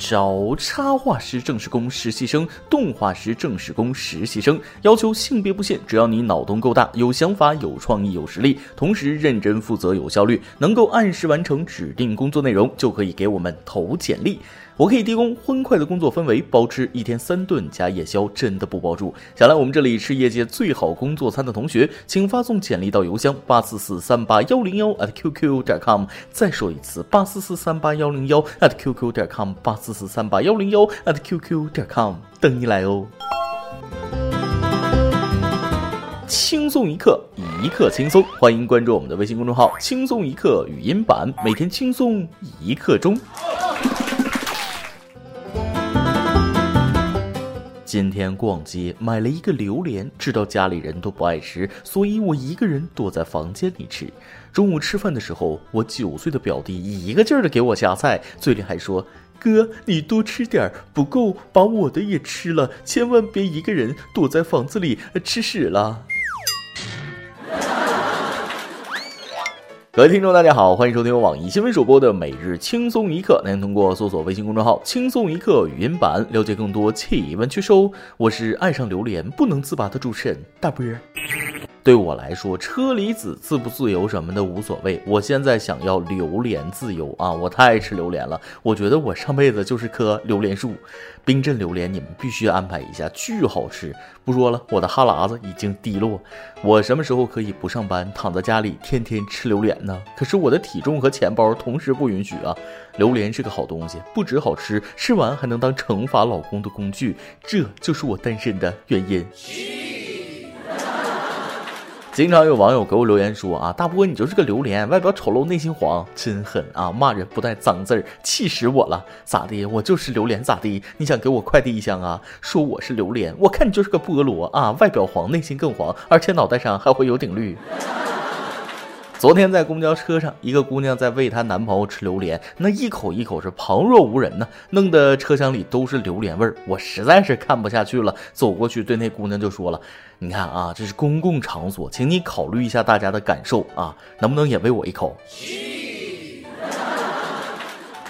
找插画师正式工实习生、动画师正式工实习生，要求性别不限，只要你脑洞够大、有想法、有创意、有实力，同时认真负责、有效率，能够按时完成指定工作内容，就可以给我们投简历。我可以提供欢快的工作氛围，包吃一天三顿加夜宵，真的不包住。想来我们这里吃业界最好工作餐的同学，请发送简历到邮箱八四四三八幺零幺 at qq 点 com。再说一次，八四四三八幺零幺 at qq 点 com，八四四三八幺零幺 at qq 点 com，等你来哦。轻松一刻，一刻轻松，欢迎关注我们的微信公众号“轻松一刻语音版”，每天轻松一刻钟。今天逛街买了一个榴莲，知道家里人都不爱吃，所以我一个人躲在房间里吃。中午吃饭的时候，我九岁的表弟一个劲儿的给我夹菜，嘴里还说：“哥，你多吃点儿，不够把我的也吃了，千万别一个人躲在房子里吃屎了。”各位听众，大家好，欢迎收听由网易新闻首播的每日轻松一刻。您通过搜索微信公众号“轻松一刻”语音版了解更多气温趣事。我是爱上榴莲不能自拔的主持人大波。对我来说，车厘子自不自由什么的无所谓。我现在想要榴莲自由啊！我太爱吃榴莲了，我觉得我上辈子就是棵榴莲树。冰镇榴莲你们必须安排一下，巨好吃。不说了，我的哈喇子已经滴落。我什么时候可以不上班，躺在家里天天吃榴莲呢？可是我的体重和钱包同时不允许啊！榴莲是个好东西，不止好吃，吃完还能当惩罚老公的工具，这就是我单身的原因。经常有网友给我留言说啊，大波你就是个榴莲，外表丑陋内心黄，真狠啊！骂人不带脏字儿，气死我了！咋的？我就是榴莲咋的？你想给我快递一箱啊？说我是榴莲，我看你就是个菠萝啊！外表黄，内心更黄，而且脑袋上还会有顶绿。昨天在公交车上，一个姑娘在喂她男朋友吃榴莲，那一口一口是旁若无人呢，弄得车厢里都是榴莲味儿。我实在是看不下去了，走过去对那姑娘就说了：“你看啊，这是公共场所，请你考虑一下大家的感受啊，能不能也喂我一口？”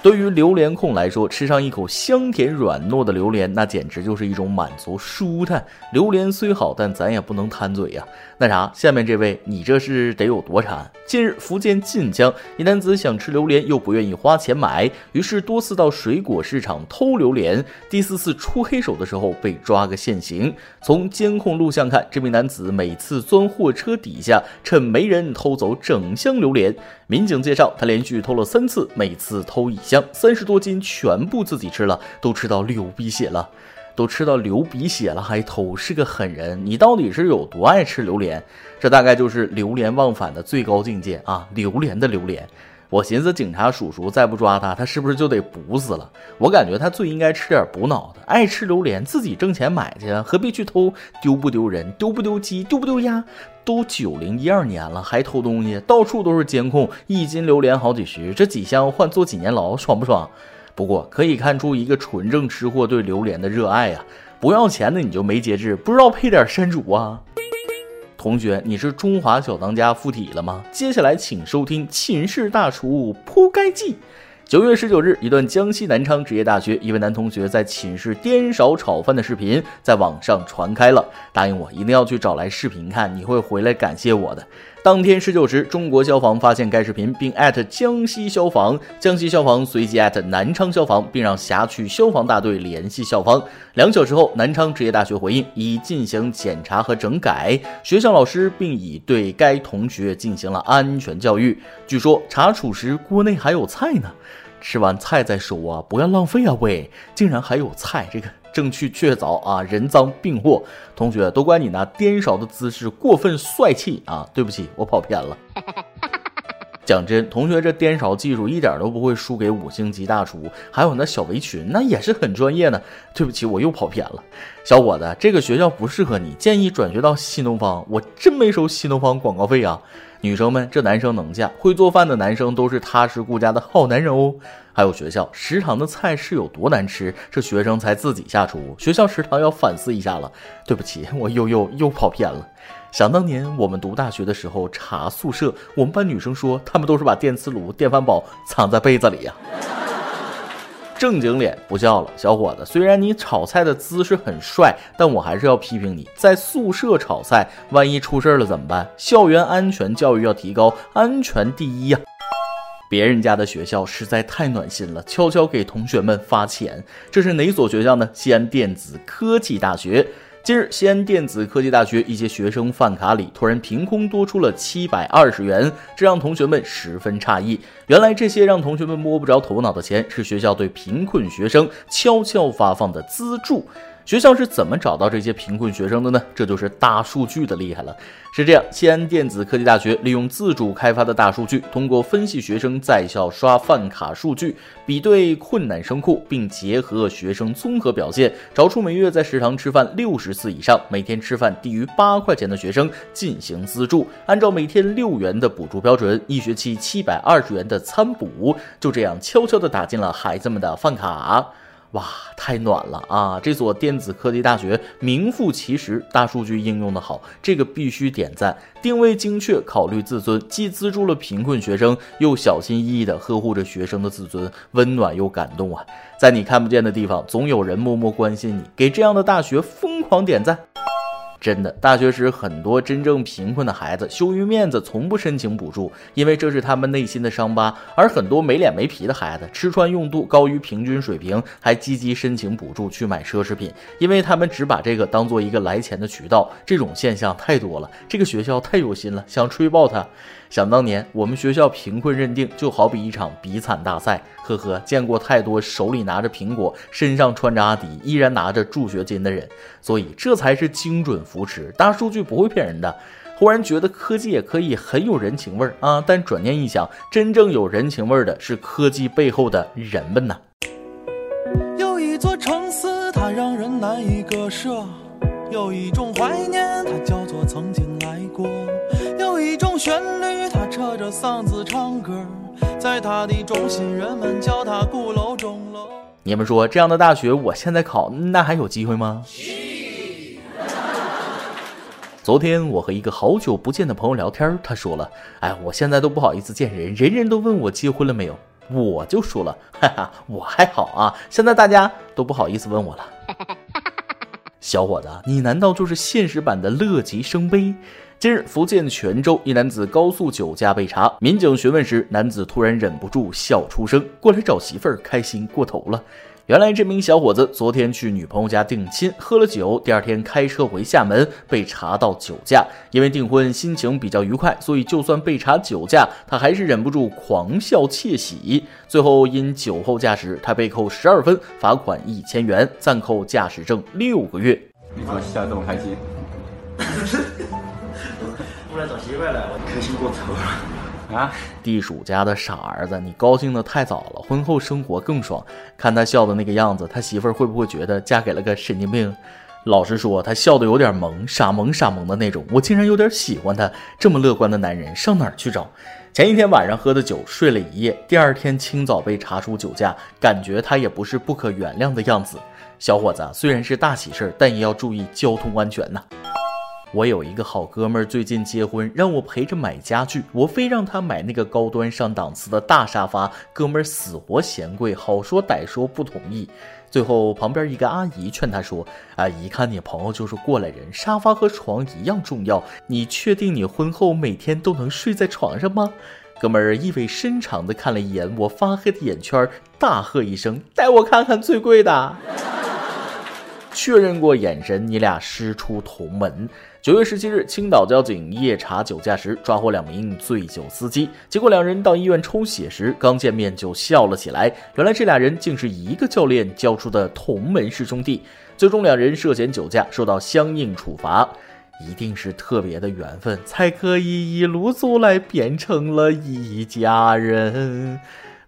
对于榴莲控来说，吃上一口香甜软糯的榴莲，那简直就是一种满足舒坦。榴莲虽好，但咱也不能贪嘴呀。那啥，下面这位，你这是得有多馋？近日，福建晋江一男子想吃榴莲，又不愿意花钱买，于是多次到水果市场偷榴莲。第四次出黑手的时候，被抓个现行。从监控录像看，这名男子每次钻货车底下，趁没人偷走整箱榴莲。民警介绍，他连续偷了三次，每次偷一箱，三十多斤，全部自己吃了，都吃到流鼻血了。都吃到流鼻血了还偷，是个狠人！你到底是有多爱吃榴莲？这大概就是流连忘返的最高境界啊！榴莲的榴莲，我寻思警察叔叔再不抓他，他是不是就得补死了？我感觉他最应该吃点补脑的，爱吃榴莲自己挣钱买去，何必去偷？丢不丢人？丢不丢鸡？丢不丢鸭？都九零一二年了，还偷东西？到处都是监控，一斤榴莲好几十，这几箱换坐几年牢，爽不爽？不过可以看出一个纯正吃货对榴莲的热爱呀！不要钱的你就没节制，不知道配点山竹啊？同学，你是中华小当家附体了吗？接下来请收听《寝室大厨铺盖记》。九月十九日，一段江西南昌职业大学一位男同学在寝室颠勺炒饭的视频在网上传开了。答应我，一定要去找来视频看，你会回来感谢我的。当天十九时，中国消防发现该视频，并艾特江西消防，江西消防随即艾特南昌消防，并让辖区消防大队联系校方。两小时后，南昌职业大学回应已进行检查和整改，学校老师并已对该同学进行了安全教育。据说查处时锅内还有菜呢，吃完菜再说啊，不要浪费啊！喂，竟然还有菜，这个。证据确凿啊，人赃并获。同学，都怪你那颠勺的姿势过分帅气啊！对不起，我跑偏了。讲真，同学这颠勺技术一点都不会输给五星级大厨，还有那小围裙，那也是很专业的。对不起，我又跑偏了。小伙子，这个学校不适合你，建议转学到新东方。我真没收新东方广告费啊。女生们，这男生能嫁，会做饭的男生都是踏实顾家的好男人哦。还有学校食堂的菜是有多难吃，这学生才自己下厨。学校食堂要反思一下了。对不起，我又又又跑偏了。想当年我们读大学的时候查宿舍，我们班女生说她们都是把电磁炉、电饭煲藏在被子里呀。正经脸不叫了，小伙子，虽然你炒菜的姿势很帅，但我还是要批评你，在宿舍炒菜，万一出事了怎么办？校园安全教育要提高，安全第一呀！别人家的学校实在太暖心了，悄悄给同学们发钱。这是哪所学校呢？西安电子科技大学。近日，西安电子科技大学一些学生饭卡里突然凭空多出了七百二十元，这让同学们十分诧异。原来，这些让同学们摸不着头脑的钱，是学校对贫困学生悄悄发放的资助。学校是怎么找到这些贫困学生的呢？这就是大数据的厉害了。是这样，西安电子科技大学利用自主开发的大数据，通过分析学生在校刷饭卡数据，比对困难生库，并结合学生综合表现，找出每月在食堂吃饭六十次以上、每天吃饭低于八块钱的学生进行资助。按照每天六元的补助标准，一学期七百二十元的餐补，就这样悄悄地打进了孩子们的饭卡。哇，太暖了啊！这所电子科技大学名副其实，大数据应用的好，这个必须点赞。定位精确，考虑自尊，既资助了贫困学生，又小心翼翼地呵护着学生的自尊，温暖又感动啊！在你看不见的地方，总有人默默关心你。给这样的大学疯狂点赞！真的，大学时很多真正贫困的孩子羞于面子，从不申请补助，因为这是他们内心的伤疤；而很多没脸没皮的孩子，吃穿用度高于平均水平，还积极申请补助去买奢侈品，因为他们只把这个当做一个来钱的渠道。这种现象太多了，这个学校太有心了，想吹爆他。想当年，我们学校贫困认定就好比一场比惨大赛。呵呵，见过太多手里拿着苹果，身上穿着阿迪，依然拿着助学金的人，所以这才是精准扶持。大数据不会骗人的。忽然觉得科技也可以很有人情味儿啊！但转念一想，真正有人情味儿的是科技背后的人们呐。有一座城市，它让人难以割舍；有一种怀念，它叫做曾经来过；有一种旋律，它扯着嗓子唱歌。在它的中心，人们叫它鼓楼钟楼。你们说这样的大学，我现在考，那还有机会吗？昨天我和一个好久不见的朋友聊天，他说了：“哎，我现在都不好意思见人，人人都问我结婚了没有。”我就说了：“哈哈，我还好啊，现在大家都不好意思问我了。”小伙子，你难道就是现实版的乐极生悲？近日，福建泉州一男子高速酒驾被查，民警询问时，男子突然忍不住笑出声，过来找媳妇儿，开心过头了。原来这名小伙子昨天去女朋友家定亲，喝了酒，第二天开车回厦门，被查到酒驾。因为订婚心情比较愉快，所以就算被查酒驾，他还是忍不住狂笑窃喜。最后因酒后驾驶，他被扣十二分，罚款一千元，暂扣驾驶证六个月。你说笑这么开心？来找媳妇了，我开心过头了啊！地鼠家的傻儿子，你高兴的太早了，婚后生活更爽。看他笑的那个样子，他媳妇儿会不会觉得嫁给了个神经病？老实说，他笑的有点萌，傻萌傻萌的那种，我竟然有点喜欢他。这么乐观的男人，上哪儿去找？前一天晚上喝的酒，睡了一夜，第二天清早被查出酒驾，感觉他也不是不可原谅的样子。小伙子，虽然是大喜事儿，但也要注意交通安全呐。我有一个好哥们儿，最近结婚，让我陪着买家具，我非让他买那个高端上档次的大沙发，哥们儿死活嫌贵，好说歹说不同意。最后旁边一个阿姨劝他说：“啊，一看你朋友就是过来人，沙发和床一样重要，你确定你婚后每天都能睡在床上吗？”哥们儿意味深长地看了一眼我发黑的眼圈，大喝一声：“带我看看最贵的！”确认过眼神，你俩师出同门。九月十七日，青岛交警夜查酒驾时抓获两名醉酒司机，结果两人到医院抽血时，刚见面就笑了起来。原来这俩人竟是一个教练教出的同门师兄弟。最终两人涉嫌酒驾，受到相应处罚。一定是特别的缘分，才可以一路走来变成了一家人。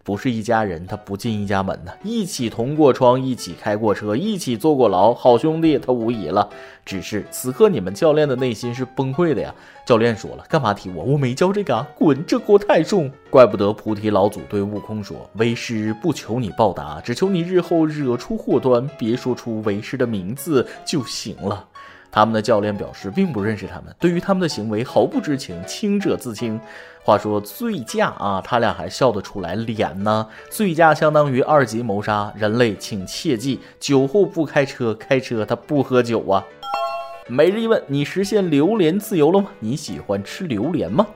不是一家人，他不进一家门呐。一起同过窗，一起开过车，一起坐过牢，好兄弟他无疑了。只是此刻你们教练的内心是崩溃的呀。教练说了，干嘛提我？我没教这个啊！滚，这锅太重。怪不得菩提老祖对悟空说：“为师不求你报答，只求你日后惹出祸端，别说出为师的名字就行了。”他们的教练表示并不认识他们，对于他们的行为毫不知情，清者自清。话说醉驾啊，他俩还笑得出来脸呢？醉驾相当于二级谋杀，人类请切记：酒后不开车，开车他不喝酒啊。每日一问：你实现榴莲自由了吗？你喜欢吃榴莲吗？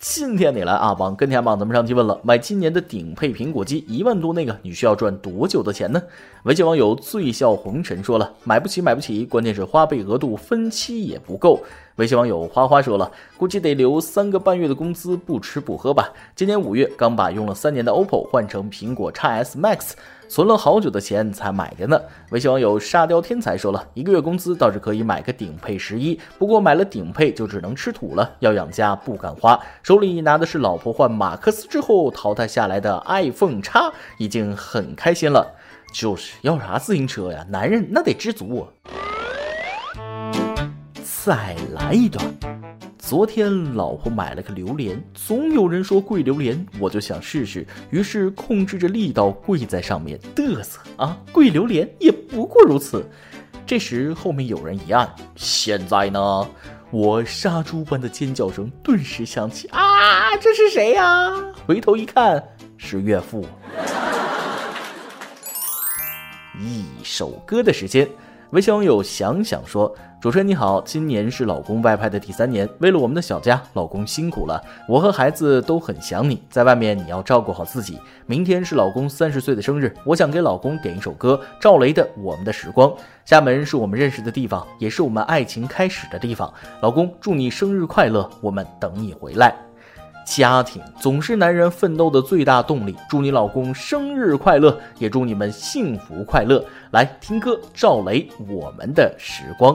今天你来啊，往跟前榜，咱们上期问了，买今年的顶配苹果机一万多那个，你需要赚多久的钱呢？微信网友醉笑红尘说了，买不起，买不起，关键是花呗额度分期也不够。微信网友花花说了，估计得留三个半月的工资不吃不喝吧。今年五月刚把用了三年的 OPPO 换成苹果 x S Max。存了好久的钱才买的呢。微信网友沙雕天才说了一个月工资倒是可以买个顶配十一，不过买了顶配就只能吃土了，要养家不敢花。手里拿的是老婆换马克思之后淘汰下来的 iPhone 叉，已经很开心了。就是要啥自行车呀？男人那得知足。再来一段。昨天老婆买了个榴莲，总有人说贵榴莲，我就想试试，于是控制着力道跪在上面嘚瑟啊，贵榴莲也不过如此。这时后面有人一按，现在呢，我杀猪般的尖叫声顿时响起啊，这是谁呀？回头一看是岳父。一首歌的时间。微信网友想想说：“主持人你好，今年是老公外派的第三年，为了我们的小家，老公辛苦了，我和孩子都很想你，在外面你要照顾好自己。明天是老公三十岁的生日，我想给老公点一首歌，赵雷的《我们的时光》。厦门是我们认识的地方，也是我们爱情开始的地方。老公，祝你生日快乐，我们等你回来。”家庭总是男人奋斗的最大动力。祝你老公生日快乐，也祝你们幸福快乐。来听歌，赵雷，《我们的时光》。